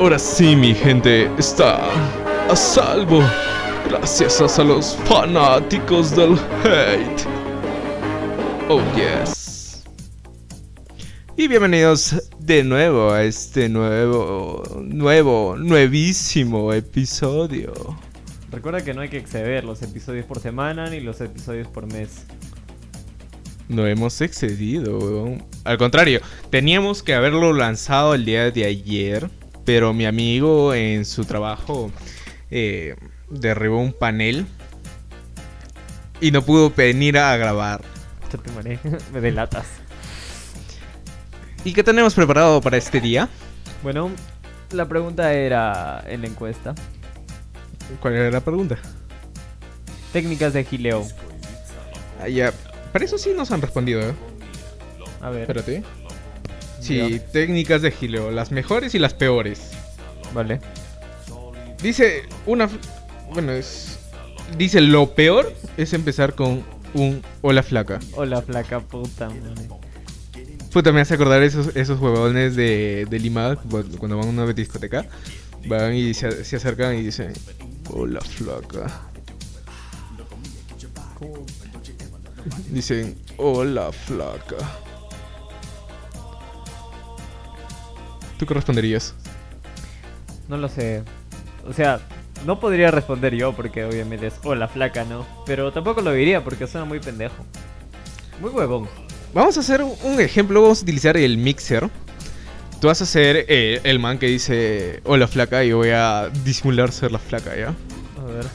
Ahora sí, mi gente está a salvo. Gracias a los fanáticos del hate. Oh, yes. Y bienvenidos de nuevo a este nuevo, nuevo, nuevísimo episodio. Recuerda que no hay que exceder los episodios por semana ni los episodios por mes. No hemos excedido, weón. Al contrario, teníamos que haberlo lanzado el día de ayer, pero mi amigo en su trabajo eh, derribó un panel y no pudo venir a grabar. Me delatas. ¿Y qué tenemos preparado para este día? Bueno, la pregunta era en la encuesta. ¿Cuál era la pregunta? Técnicas de gileo. Ah, ya. Para eso sí nos han respondido, ¿eh? A ver. Espérate. Sí, técnicas de gileo, las mejores y las peores. Vale. Dice una. Bueno, es. Dice lo peor es empezar con un hola flaca. Hola, flaca puta. mané. Puta, me hace acordar esos, esos huevones de, de Lima cu- cuando van a una discoteca. Van y se, se acercan y dicen: Hola flaca. Dicen: Hola flaca. ¿Tú qué responderías? No lo sé. O sea, no podría responder yo porque obviamente es hola, flaca, ¿no? Pero tampoco lo diría porque suena muy pendejo. Muy huevón. Vamos a hacer un ejemplo, vamos a utilizar el mixer. Tú vas a ser eh, el man que dice hola flaca y voy a disimular ser la flaca, ¿ya? A ver.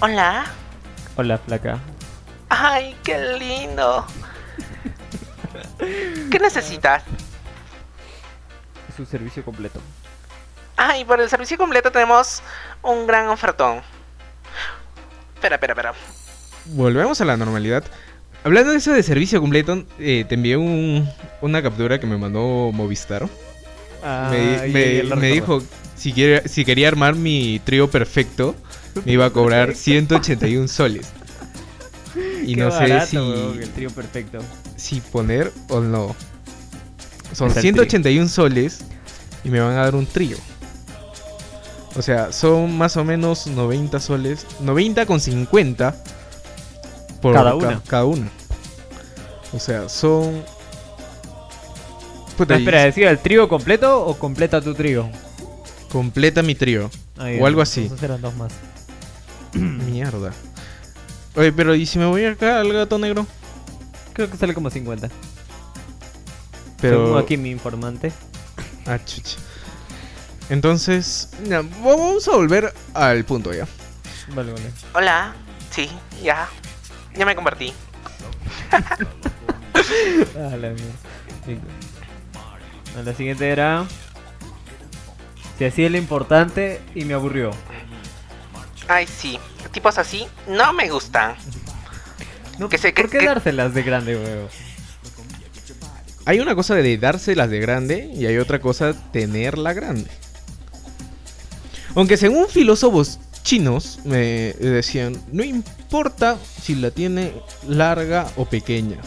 Hola. Hola, flaca. Ay, qué lindo. ¿Qué necesitas? Es un servicio completo. Ay, por el servicio completo tenemos un gran ofertón. Espera, espera, espera. Volvemos a la normalidad. Hablando de eso de servicio completo, eh, te envié un- una captura que me mandó Movistar. Ah, me y- y recordó. dijo si, quiere- si quería armar mi trío perfecto, me iba a cobrar 181 soles. Y Qué no barato, sé si, el trío perfecto. si poner o no. Son Está el 181 soles y me van a dar un trío. O sea, son más o menos 90 soles. 90 con 50 por Cada ca- una. cada una. O sea, son. No, Puta, y espera, ¿decía el trío completo o completa tu trío? completa mi trío. O algo así. Eran dos más. Mierda. Oye, pero ¿y si me voy acá al gato negro? Creo que sale como 50. Pero. Según aquí mi informante. Ah, chucha. Entonces, ya, vamos a volver al punto ya. Vale, vale. Hola. Sí, ya. Ya me convertí. Ah, la siguiente era. Si hacía lo importante y me aburrió. Ay, sí. Tipos así no me gustan. No, Que se- ¿Por que- qué que- dárselas de grande, huevo? Hay una cosa de dárselas de grande y hay otra cosa tenerla grande. Aunque según filósofos chinos me decían, no importa si la tiene larga o pequeña,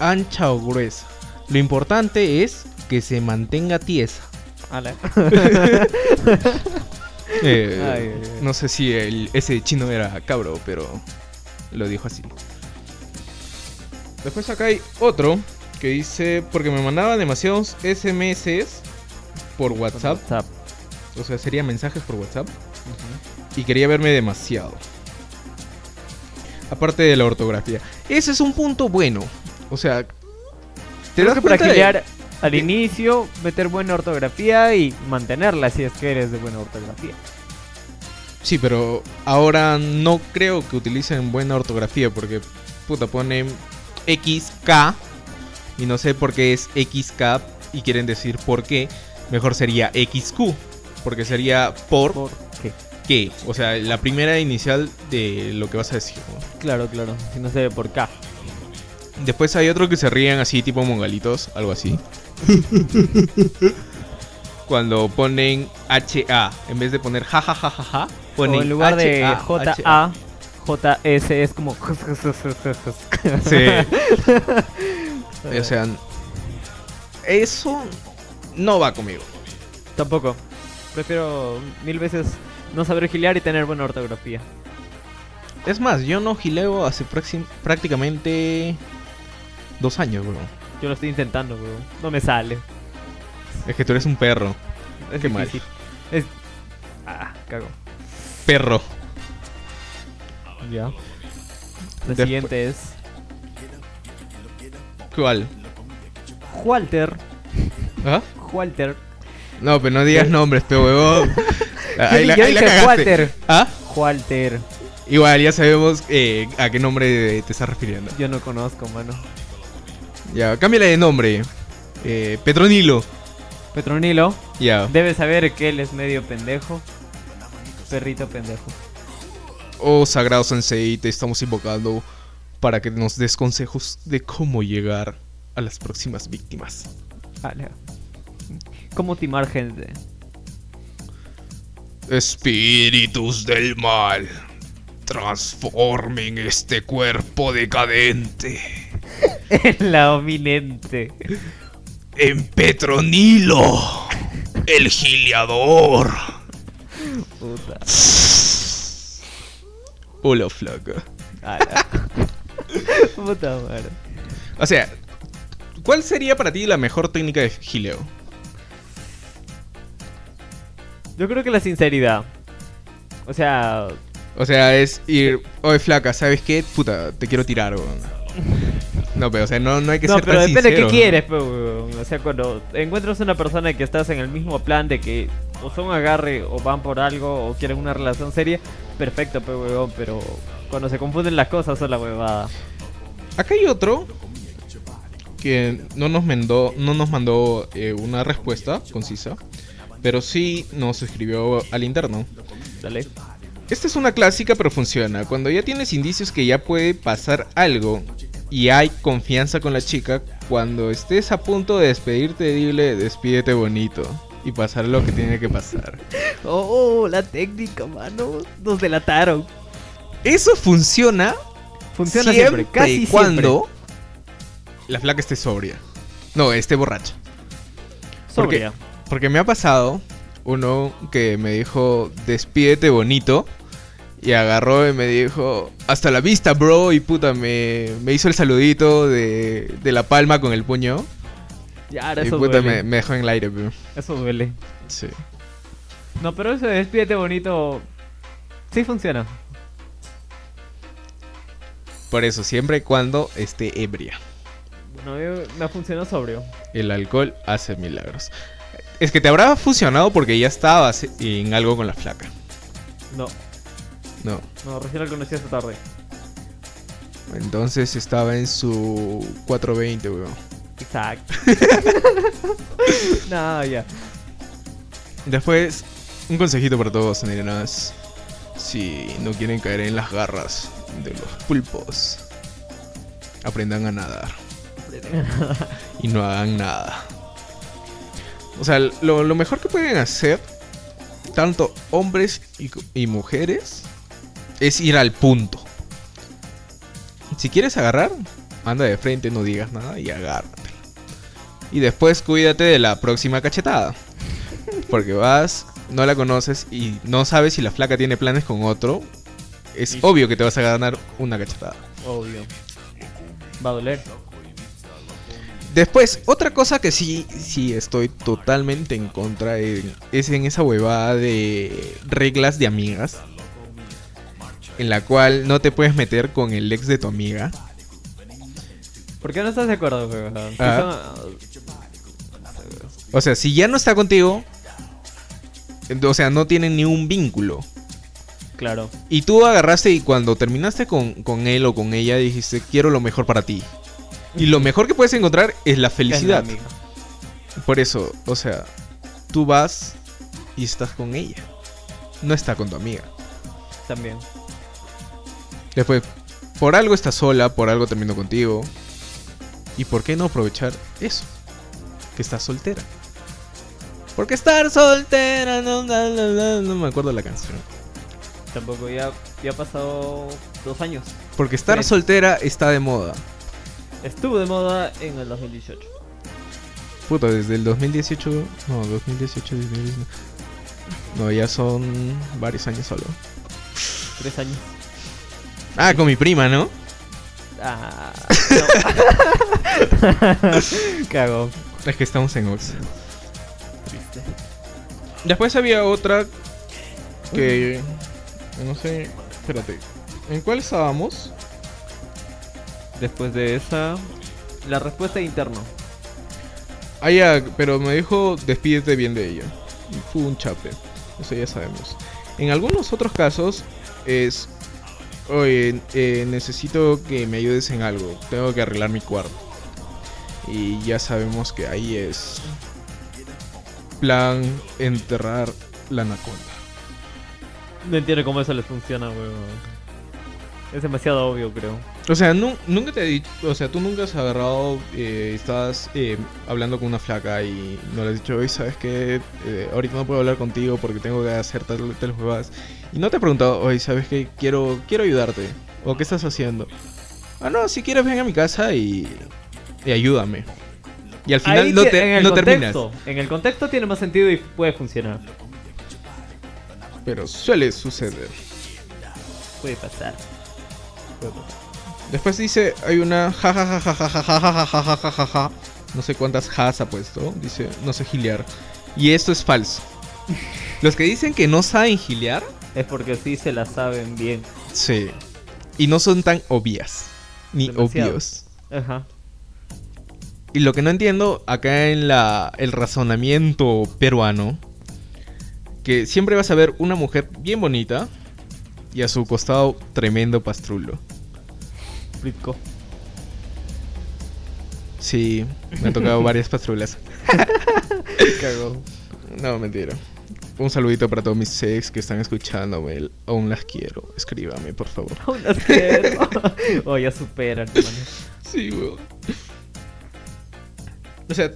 ancha o gruesa, lo importante es que se mantenga tiesa. Eh, Ay, ay, ay. No sé si el- ese chino era cabro, pero lo dijo así. Después acá hay otro que dice, porque me mandaba demasiados SMS por WhatsApp, WhatsApp. o sea, serían mensajes por WhatsApp, y quería verme demasiado. Aparte de la ortografía. Ese es un punto bueno. O sea, te Creo das que de- gilear al inicio, meter buena ortografía y mantenerla si es que eres de buena ortografía. Sí, pero ahora no creo que utilicen buena ortografía porque puta ponen XK y no sé por qué es XK y quieren decir por qué. Mejor sería XQ porque sería por ¿Por qué? qué. O sea, la primera inicial de lo que vas a decir. ¿no? Claro, claro. Si no sé por K. Después hay otro que se ríen así tipo mongalitos, algo así. Cuando ponen HA, en vez de poner jajajajaja, ponen o en lugar de JA, JS es como. Sí. o sea, eso no va conmigo. Tampoco. Prefiero mil veces no saber gilear y tener buena ortografía. Es más, yo no gileo hace prácticamente dos años, bro. Yo lo estoy intentando, weón. No me sale. Es que tú eres un perro. Es Qué mal. difícil. Es... Ah, cago. Perro. Ya. La Después- siguiente es... ¿Cuál? Walter. ¿Ah? Walter. No, pero no digas ¿Qué? nombres, pe huevón. Ahí la, yo ahí la dije cagaste. Walter. ¿Ah? Walter. Igual, ya sabemos eh, a qué nombre te estás refiriendo. Yo no conozco, mano. Ya, cámbiale de nombre. Eh, Petronilo. Petronilo. Ya. Debe saber que él es medio pendejo. Perrito pendejo. Oh, sagrado sensei, te estamos invocando para que nos des consejos de cómo llegar a las próximas víctimas. ¿Cómo timar gente? Espíritus del mal, transformen este cuerpo decadente En la ominente. en Petronilo, el giliador. Puta. Hola, flaca. Puta madre. O sea, ¿cuál sería para ti la mejor técnica de gileo? Yo creo que la sinceridad. O sea, O sea, es ir, oye, flaca, ¿sabes qué? Puta, te quiero tirar, weón. No, pero, o sea, no, no hay que no, ser pero tan depende de qué quieres, weón. O sea, cuando encuentras una persona que estás en el mismo plan de que o son agarre o van por algo o quieren una relación seria, perfecto, weón. Pero cuando se confunden las cosas son la huevada. Acá hay otro que no nos mandó, no nos mandó eh, una respuesta concisa, pero sí nos escribió al interno. Dale. Esta es una clásica, pero funciona. Cuando ya tienes indicios que ya puede pasar algo y hay confianza con la chica, cuando estés a punto de despedirte, dile, despídete bonito. Y pasar lo que tiene que pasar. Oh, la técnica, mano. Nos delataron. Eso funciona Funciona siempre, siempre, casi y cuando la flaca esté sobria. No, esté borracha. siempre. porque- Sobria. Porque me ha pasado uno que me dijo, despídete bonito. Y agarró y me dijo, hasta la vista, bro. Y puta, me, me hizo el saludito de, de la palma con el puño. Ya, ahora y eso puta, duele. me, me dejó en el aire, bro. Eso duele. Sí. No, pero eso de despídete bonito. Sí funciona. Por eso, siempre y cuando esté ebria. Bueno, me funcionó sobrio. El alcohol hace milagros. Es que te habrá funcionado porque ya estabas en algo con la flaca. No, No. no, recién lo conocí esta tarde. Entonces estaba en su 420, weón. Exacto. no, ya. Después, un consejito para todos, nenas. Si no quieren caer en las garras de los pulpos, aprendan a nadar y no hagan nada. O sea, lo, lo mejor que pueden hacer, tanto hombres y, y mujeres, es ir al punto. Si quieres agarrar, anda de frente, no digas nada y agárrate. Y después cuídate de la próxima cachetada. Porque vas, no la conoces y no sabes si la flaca tiene planes con otro. Es obvio que te vas a ganar una cachetada. Obvio. Va a doler. Después, otra cosa que sí, sí estoy totalmente en contra en- es en esa huevada de reglas de amigas. En la cual no te puedes meter con el ex de tu amiga. ¿Por qué no estás de acuerdo, Ah. O sea, si ya no está contigo, o sea, no tienen ni un vínculo. Claro. Y tú agarraste y cuando terminaste con, con él o con ella dijiste, quiero lo mejor para ti. Y lo mejor que puedes encontrar es la felicidad. Es la amiga. Por eso, o sea, tú vas y estás con ella. No está con tu amiga. También. Después, por algo estás sola, por algo terminó contigo. ¿Y por qué no aprovechar eso? Que estás soltera. Porque estar soltera, no, no, no, no, no me acuerdo la canción. Tampoco, ya, ya ha pasado dos años. Porque estar Tres. soltera está de moda. Estuvo de moda en el 2018. Puta, desde el 2018. No, 2018, 2019. No, ya son varios años solo. Tres años. Ah, con mi prima, ¿no? Ah, no. Cago. Es que estamos en Ox. Triste. Después había otra que... No sé... Espérate. ¿En cuál estábamos? Después de esa, la respuesta interno. Ah, ya, pero me dijo despídete bien de ella. Fue un chape. Eso ya sabemos. En algunos otros casos es... Oye, eh, necesito que me ayudes en algo. Tengo que arreglar mi cuarto. Y ya sabemos que ahí es... Plan enterrar la anaconda. No entiendo cómo eso les funciona, weón. Es demasiado obvio, creo. O sea, nu- nunca te he dicho, o sea, tú nunca has agarrado, eh, estás eh, hablando con una flaca y no le has dicho, oye, ¿sabes qué? Eh, ahorita no puedo hablar contigo porque tengo que hacer tal, tal. Y no te he preguntado, oye, ¿sabes qué? Quiero, quiero ayudarte. ¿O qué estás haciendo? Ah, no, si quieres ven a mi casa y, y ayúdame. Y al final Ahí no, te, en el no terminas. contexto, En el contexto tiene más sentido y puede funcionar. Pero suele suceder. Puede pasar. Después dice, hay una ja ja ja ja ja ja ja ja ja ja ja ja ja. No sé cuántas has ha puesto. Dice, no sé gilear. Y esto es falso. Los que dicen que no saben gilear, Es porque sí se la saben bien. sí. Y no son tan obvias. Ni Demasiado. obvios. Ajá. Y lo que no entiendo acá en la, el razonamiento peruano, que siempre vas a ver una mujer bien bonita y a su costado tremendo pastrulo. Fritco. Sí, me han tocado varias pastrulas. Cagó. No, mentira. Un saludito para todos mis ex que están escuchándome. Aún las quiero. Escríbame, por favor. Aún las quiero. oh, ya superan, hermano. Sí, weón. O sea,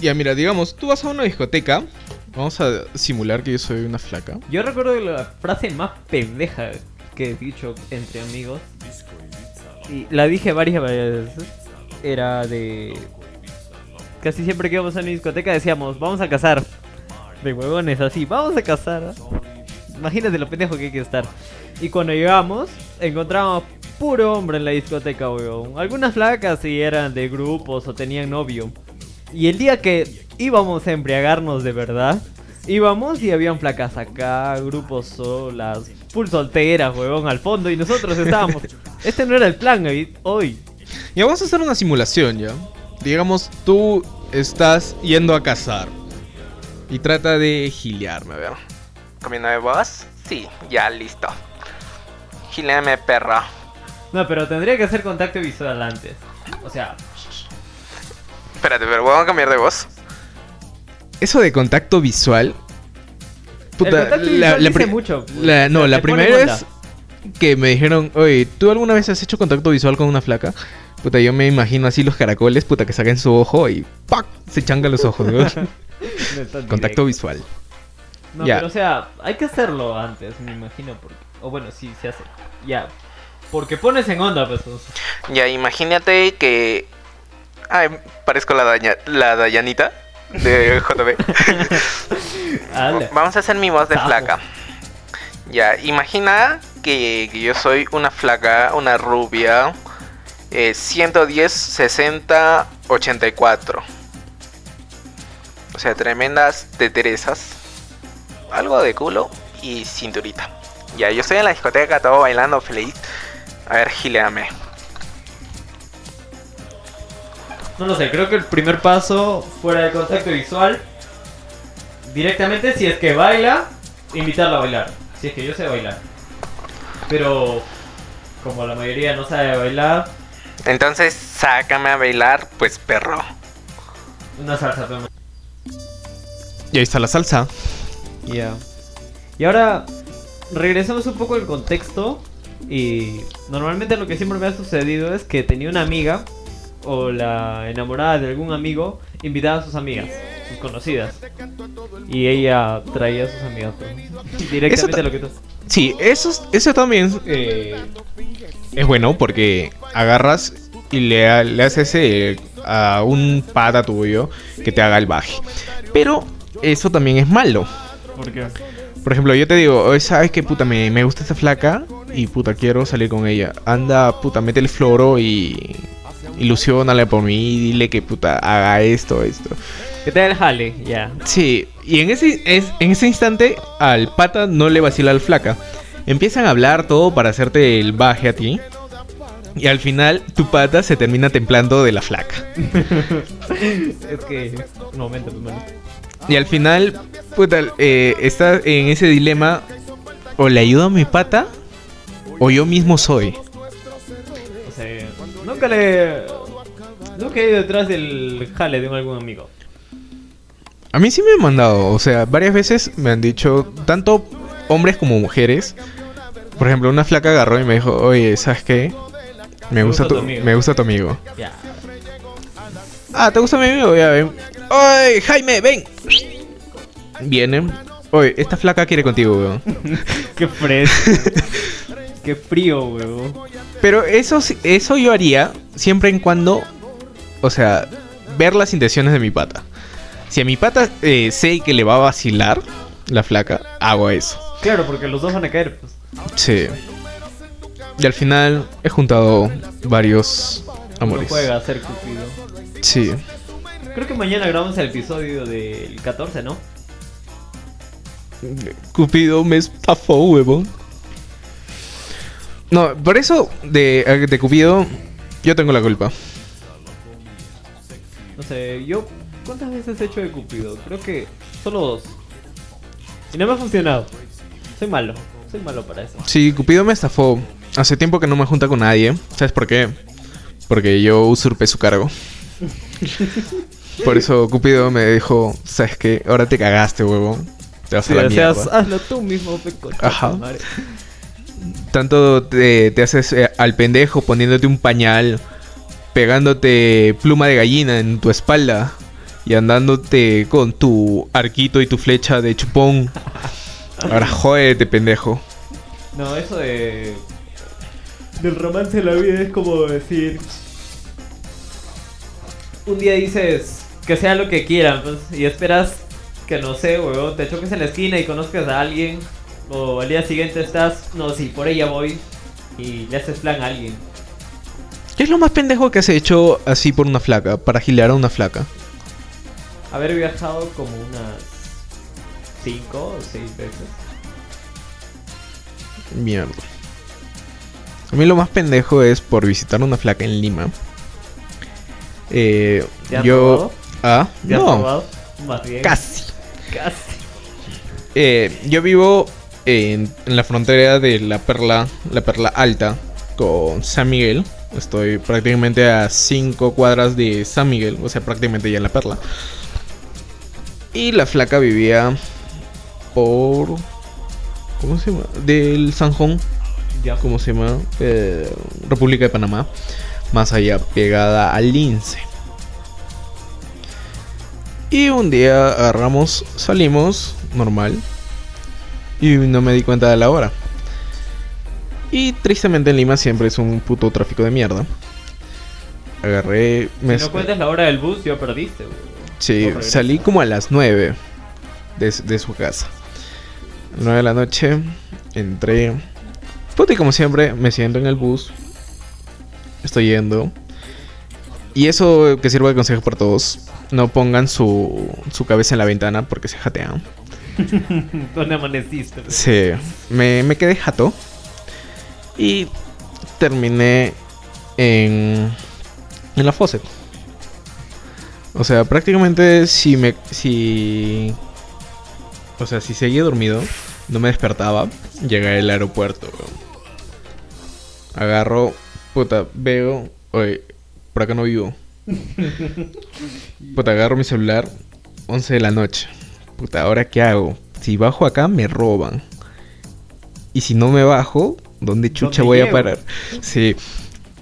ya mira, digamos, tú vas a una discoteca. Vamos a simular que yo soy una flaca. Yo recuerdo la frase más pendeja que he dicho entre amigos, y la dije varias veces, era de... Casi siempre que íbamos a una discoteca decíamos, vamos a cazar. De huevones así, vamos a cazar. Imagínate lo pendejo que hay que estar. Y cuando llegamos, encontramos puro hombre en la discoteca, weón. Algunas flacas sí eran de grupos o tenían novio. Y el día que íbamos a embriagarnos de verdad, íbamos y habían flacas acá, grupos solas, full solteras, weón, al fondo. Y nosotros estábamos. Este no era el plan hoy. hoy. Ya vamos a hacer una simulación, ya. Digamos, tú estás yendo a cazar. Y trata de gilearme, a ver. ¿Comiendo de voz? Sí, ya listo. Gileame, perra. No, pero tendría que hacer contacto visual antes. O sea, Espérate, pero ¿vamos a cambiar de voz? Eso de contacto visual. el contacto visual dice pri- mucho. la- no, la primera vez que me dijeron, oye, ¿tú alguna vez has hecho contacto visual con una flaca? Puta, yo me imagino así los caracoles, puta, que saquen su ojo y ¡pac! Se changan los ojos. No Contacto directo. visual. No, pero o sea, hay que hacerlo antes, me imagino. Porque... O bueno, sí, se hace. Ya. Porque pones en onda, pues. Ya, imagínate que. Ay, parezco la, daña... la Dayanita de JB. Vamos a hacer mi voz de flaca. Ya, imagina que, que yo soy una flaca, una rubia. eh, 110, 60, 84. O sea, tremendas teteresas. Algo de culo y cinturita. Ya, yo estoy en la discoteca, todo bailando feliz. A ver, gileame. No lo sé, creo que el primer paso fuera del contacto visual. Directamente, si es que baila, invitarla a bailar. Si es que yo sé bailar. Pero como la mayoría no sabe bailar, Entonces, sácame a bailar, pues perro. una salsa. pero- Y ahí está la salsa. Ya. Y ahora regresamos un poco al contexto. Y normalmente lo que siempre me ha sucedido es que tenía una amiga o la enamorada de algún amigo invitaba a sus amigas, sus conocidas. Y ella traía a sus amigas. pues. Directamente ta- lo que tú. Sí, eso, es- eso también eh, es bueno porque agarras y le, le haces eh, a un pata tuyo que te haga el baje. Pero eso también es malo. Porque Por ejemplo, yo te digo, "Oye, ¿sabes qué puta? Me, me gusta esta flaca y puta, quiero salir con ella. Anda, puta, mete el floro y ilusionale por mí y dile que puta haga esto, esto. que te da el jale, ya. Sí, y en ese, es, en ese instante al pata no le vacila al flaca. Empiezan a hablar todo para hacerte el baje a ti. Y al final tu pata se termina templando de la flaca. Es que. Un momento, pues, mano. Y al final, puta, eh, está en ese dilema. O le ayudo a mi pata, o yo mismo soy. O sea, nunca le. Nunca he ido detrás del jale de algún amigo. A mí sí me han mandado, o sea, varias veces me han dicho, tanto hombres como mujeres. Por ejemplo, una flaca agarró y me dijo, oye, ¿sabes qué? Me gusta, tu, amigo". me gusta tu amigo. Ya. Ah, ¿te gusta mi amigo? Ya ven. ¡Oye, Jaime, ven! Viene. Oye, esta flaca quiere contigo, weón. Qué fresco. Qué frío, weón. Pero eso, eso yo haría siempre en cuando, o sea, ver las intenciones de mi pata. Si a mi pata eh, sé que le va a vacilar la flaca, hago eso. Claro, porque los dos van a caer, pues. Sí. Y al final he juntado varios amores. juega a ser Cupido. Sí. Creo que mañana grabamos el episodio del 14, ¿no? Cupido me estafó, huevón. No, por eso de, de Cupido yo tengo la culpa. Sé, yo. ¿Cuántas veces he hecho de Cupido? Creo que solo dos. Y no me ha funcionado. Soy malo. Soy malo para eso. Sí, Cupido me estafó. Hace tiempo que no me junta con nadie. ¿Sabes por qué? Porque yo usurpé su cargo. Por eso Cupido me dijo, ¿sabes qué? Ahora te cagaste, huevón. Te vas a la mierda. hazlo tú mismo, peco. Ajá. Tanto te, te haces eh, al pendejo poniéndote un pañal, pegándote pluma de gallina en tu espalda y andándote con tu arquito y tu flecha de chupón. Ahora jódete, pendejo. No, eso de. Del romance de la vida es como decir. Un día dices que sea lo que quieran, pues, y esperas que no sé, weón, te choques en la esquina y conozcas a alguien. O al día siguiente estás, no, sí, por ella voy. Y le haces plan a alguien. ¿Qué es lo más pendejo que has hecho así por una flaca? Para gilear a una flaca. Haber viajado como unas 5 o 6 veces. Mierda. A mí lo más pendejo es por visitar una flaca en Lima. Eh, ¿Te yo. robado? Ah, ¿Te has no. robado? Más bien. Casi. Casi. Eh, yo vivo en, en la frontera de la perla, la perla alta, con San Miguel. Estoy prácticamente a 5 cuadras de San Miguel, o sea, prácticamente ya en la perla. Y la flaca vivía por. ¿Cómo se llama? Del Sanjón, Ya. ¿cómo se llama? Eh, República de Panamá. Más allá, pegada al lince. Y un día agarramos, salimos, normal. Y no me di cuenta de la hora. Y tristemente en Lima siempre es un puto tráfico de mierda. Agarré. me- Si no cuentas la hora del bus, ya perdiste, weón. Sí, No salí como a las 9 de, su- de su casa. 9 de la noche, entré. Puta, y como siempre, me siento en el bus. Estoy yendo. Y eso que sirva de consejo para todos. No pongan su, su cabeza en la ventana porque se jatean. ¿Dónde amaneciste? Sí, me, me quedé jato. Y terminé en, en la Fawcett. O sea, prácticamente si me. Si. O sea, si seguía dormido, no me despertaba, llegué al aeropuerto. Agarro, puta, veo. Oye, por acá no vivo. Puta, agarro mi celular, 11 de la noche. Puta, ¿ahora qué hago? Si bajo acá, me roban. Y si no me bajo, ¿dónde chucha ¿Dónde voy a parar? Sí,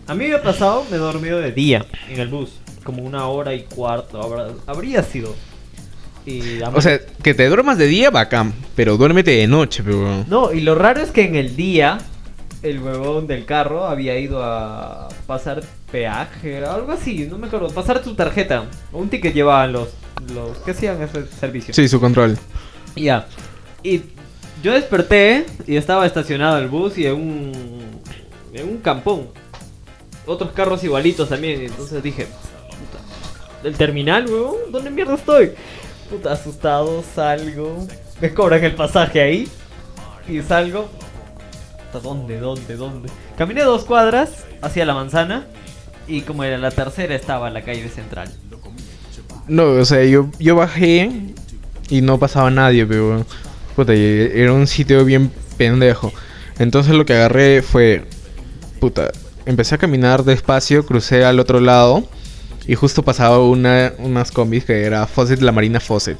A mí me ha pasado, me he dormido de día en el bus. Como una hora y cuarto, habrá- habría sido. Y o sea, que te duermas de día, bacán. Pero duérmete de noche, pero. No, y lo raro es que en el día el huevón del carro había ido a pasar peaje, algo así, no me acuerdo, pasar su tarjeta. Un ticket llevaban los, los que hacían ese servicio. Sí, su control. Ya. Y yo desperté y estaba estacionado el bus y en un, en un campón. Otros carros igualitos también. Entonces dije, puta, ¿el terminal, weón? ¿Dónde mierda estoy? Puta, asustado, salgo. Me cobran el pasaje ahí. Y salgo. ¿Hasta dónde, dónde, dónde? Caminé dos cuadras hacia la manzana. Y como era la tercera, estaba la calle central. No, o sea, yo, yo bajé y no pasaba nadie, pero puta, y era un sitio bien pendejo. Entonces lo que agarré fue, puta, empecé a caminar despacio, crucé al otro lado y justo pasaba una, unas combis que era Fawcett, la Marina Fawcett.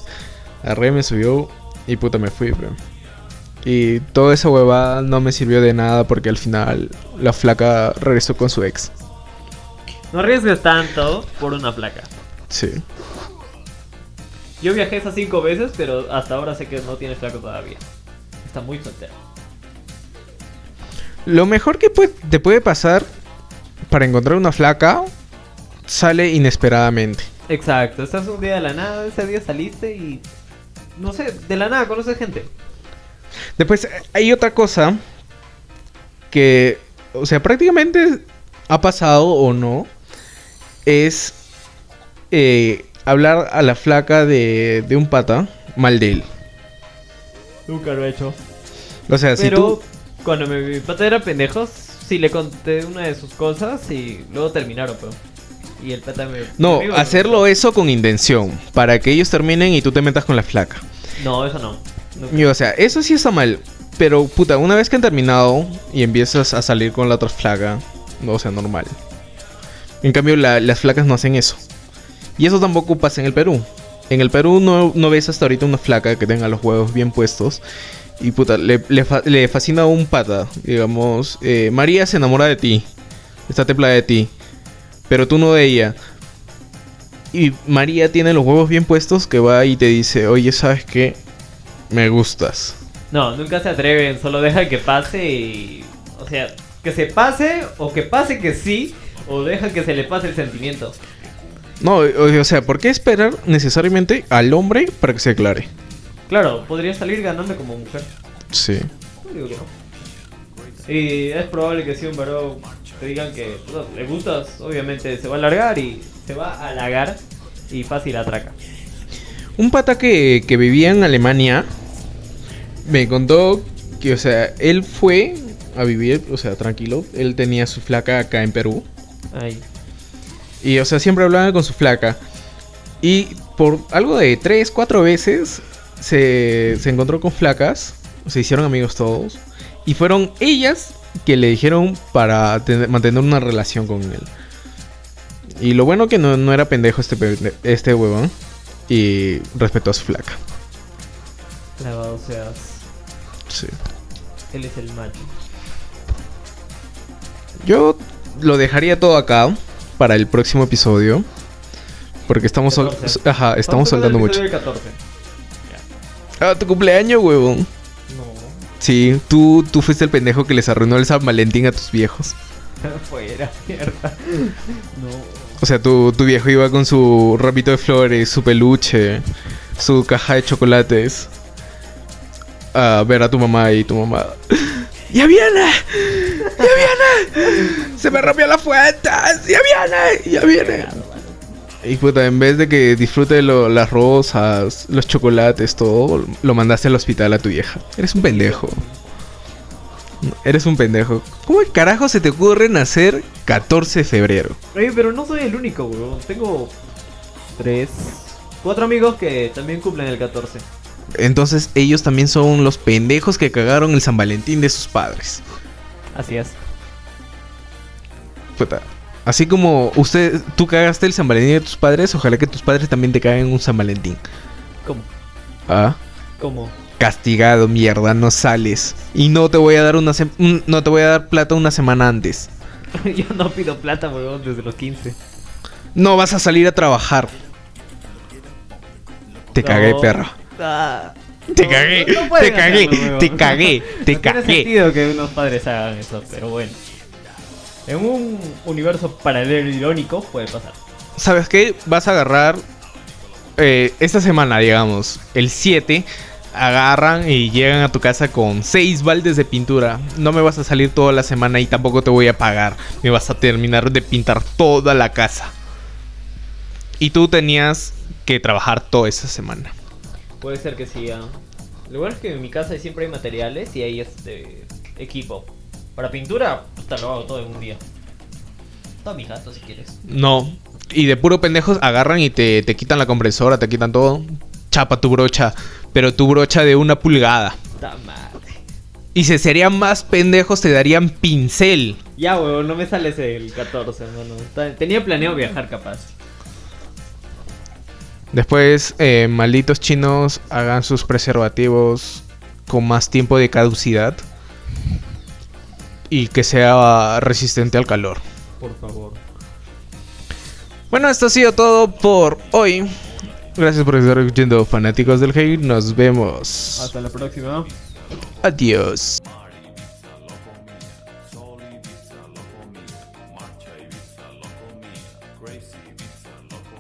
Agarré, me subió y puta, me fui, bro. Y toda esa huevada no me sirvió de nada porque al final la flaca regresó con su ex. No arriesgues tanto por una placa. Sí. Yo viajé esas cinco veces, pero hasta ahora sé que no tiene flaco todavía. Está muy soltero. Lo mejor que te puede pasar para encontrar una flaca sale inesperadamente. Exacto, estás un día de la nada, ese día saliste y. No sé, de la nada conoces gente. Después hay otra cosa que, o sea, prácticamente ha pasado o no, es eh, hablar a la flaca de, de un pata mal de él. Nunca lo he hecho. O sea, si Pero tú... cuando mi pata era pendejo, sí le conté una de sus cosas y luego terminaron, pero. Y el pata me. No, me hacerlo eso con intención, para que ellos terminen y tú te metas con la flaca. No, eso no. Nunca. Y, o sea, eso sí está mal. Pero, puta, una vez que han terminado y empiezas a salir con la otra flaca, no, o sea, normal. En cambio, la- las flacas no hacen eso. Y eso tampoco pasa en el Perú. En el Perú no, no ves hasta ahorita una flaca que tenga los huevos bien puestos. Y puta, le, le fa- le fascina un pata. Digamos, eh, María se enamora de ti. Está templada de ti. Pero tú no de ella. Y María tiene los huevos bien puestos que va y te dice, oye, ¿sabes qué? Me gustas. No, nunca se atreven, solo deja que pase y. O sea, que se pase o que pase que sí, o deja que se le pase el sentimiento. No, o, o sea, ¿por qué esperar necesariamente al hombre para que se aclare? Claro, podría salir ganando como mujer. Sí. No digo que no. Y es probable que si un varón te digan que puta, le gustas, obviamente se va a alargar y se va a halagar y fácil atraca. Un pata que, que vivía en Alemania me contó que, o sea, él fue a vivir, o sea, tranquilo. Él tenía su flaca acá en Perú. Ay. Y, o sea, siempre hablaba con su flaca. Y por algo de tres, cuatro veces se, se encontró con flacas. Se hicieron amigos todos. Y fueron ellas que le dijeron para tener- mantener una relación con él. Y lo bueno que no, no era pendejo este, este huevón. Y respetó a su flaca. Clavado seas. Sí. Él es el macho. Yo lo dejaría todo acá para el próximo episodio. Porque estamos, sol- 14. ajá, estamos soltando mucho. episodio 14. Ah, tu cumpleaños, huevón. No. Sí, tú, tú fuiste el pendejo que les arruinó el San Valentín a tus viejos. Fuera, mierda. No. O sea, tu, tu viejo iba con su rapito de flores, su peluche, su caja de chocolates a ver a tu mamá y tu mamá. ¡Ya viene! ¡Ya viene! ¡Se me rompió la fuente! ¡Ya viene! ¡Ya viene! Y puta, en vez de que disfrute lo- las rosas, los chocolates, todo, lo mandaste al hospital a tu vieja. Eres un pendejo. Eres un pendejo. ¿Cómo el carajo se te ocurre nacer 14 de febrero? Oye, pero no soy el único, weón. Tengo tres, cuatro amigos que también cumplen el 14. Entonces ellos también son los pendejos que cagaron el San Valentín de sus padres. Así es. Puta. Así como usted, tú cagaste el San Valentín de tus padres, ojalá que tus padres también te caguen un San Valentín. ¿Cómo? Ah. ¿Cómo? Castigado, mierda, no sales. Y no te voy a dar una un- no te voy a dar plata una semana antes. Yo no pido plata, weón, desde los 15. No vas a salir a trabajar. Te cagué, No. perro. Ah. Te cagué, no- no pueden te cagué, hacerlo, te cagué, te no tiene cagué. sentido que unos padres hagan eso, pero bueno. En un universo paralelo irónico puede pasar. ¿Sabes qué? Vas a agarrar eh, esta semana, digamos, el 7, agarran y llegan a tu casa con seis baldes de pintura. No me vas a salir toda la semana y tampoco te voy a pagar. Me vas a terminar de pintar toda la casa. Y tú tenías que trabajar toda esa semana. Puede ser que sí. ah. Lo bueno es que en mi casa siempre hay materiales y hay este equipo. Para pintura, puta, lo hago todo en un día. Todo mi gato si quieres. No. Y de puro pendejos agarran y te, te quitan la compresora, te quitan todo. Chapa tu brocha. Pero tu brocha de una pulgada. Puta madre. Y si serían más pendejos, te darían pincel. Ya, huevón, no me sales el 14, hermano. Tenía planeado viajar capaz. Después, eh, malditos chinos hagan sus preservativos con más tiempo de caducidad. Y que sea resistente al calor. Por favor. Bueno, esto ha sido todo por hoy. Gracias por estar escuchando, fanáticos del hate. Nos vemos. Hasta la próxima. Adiós.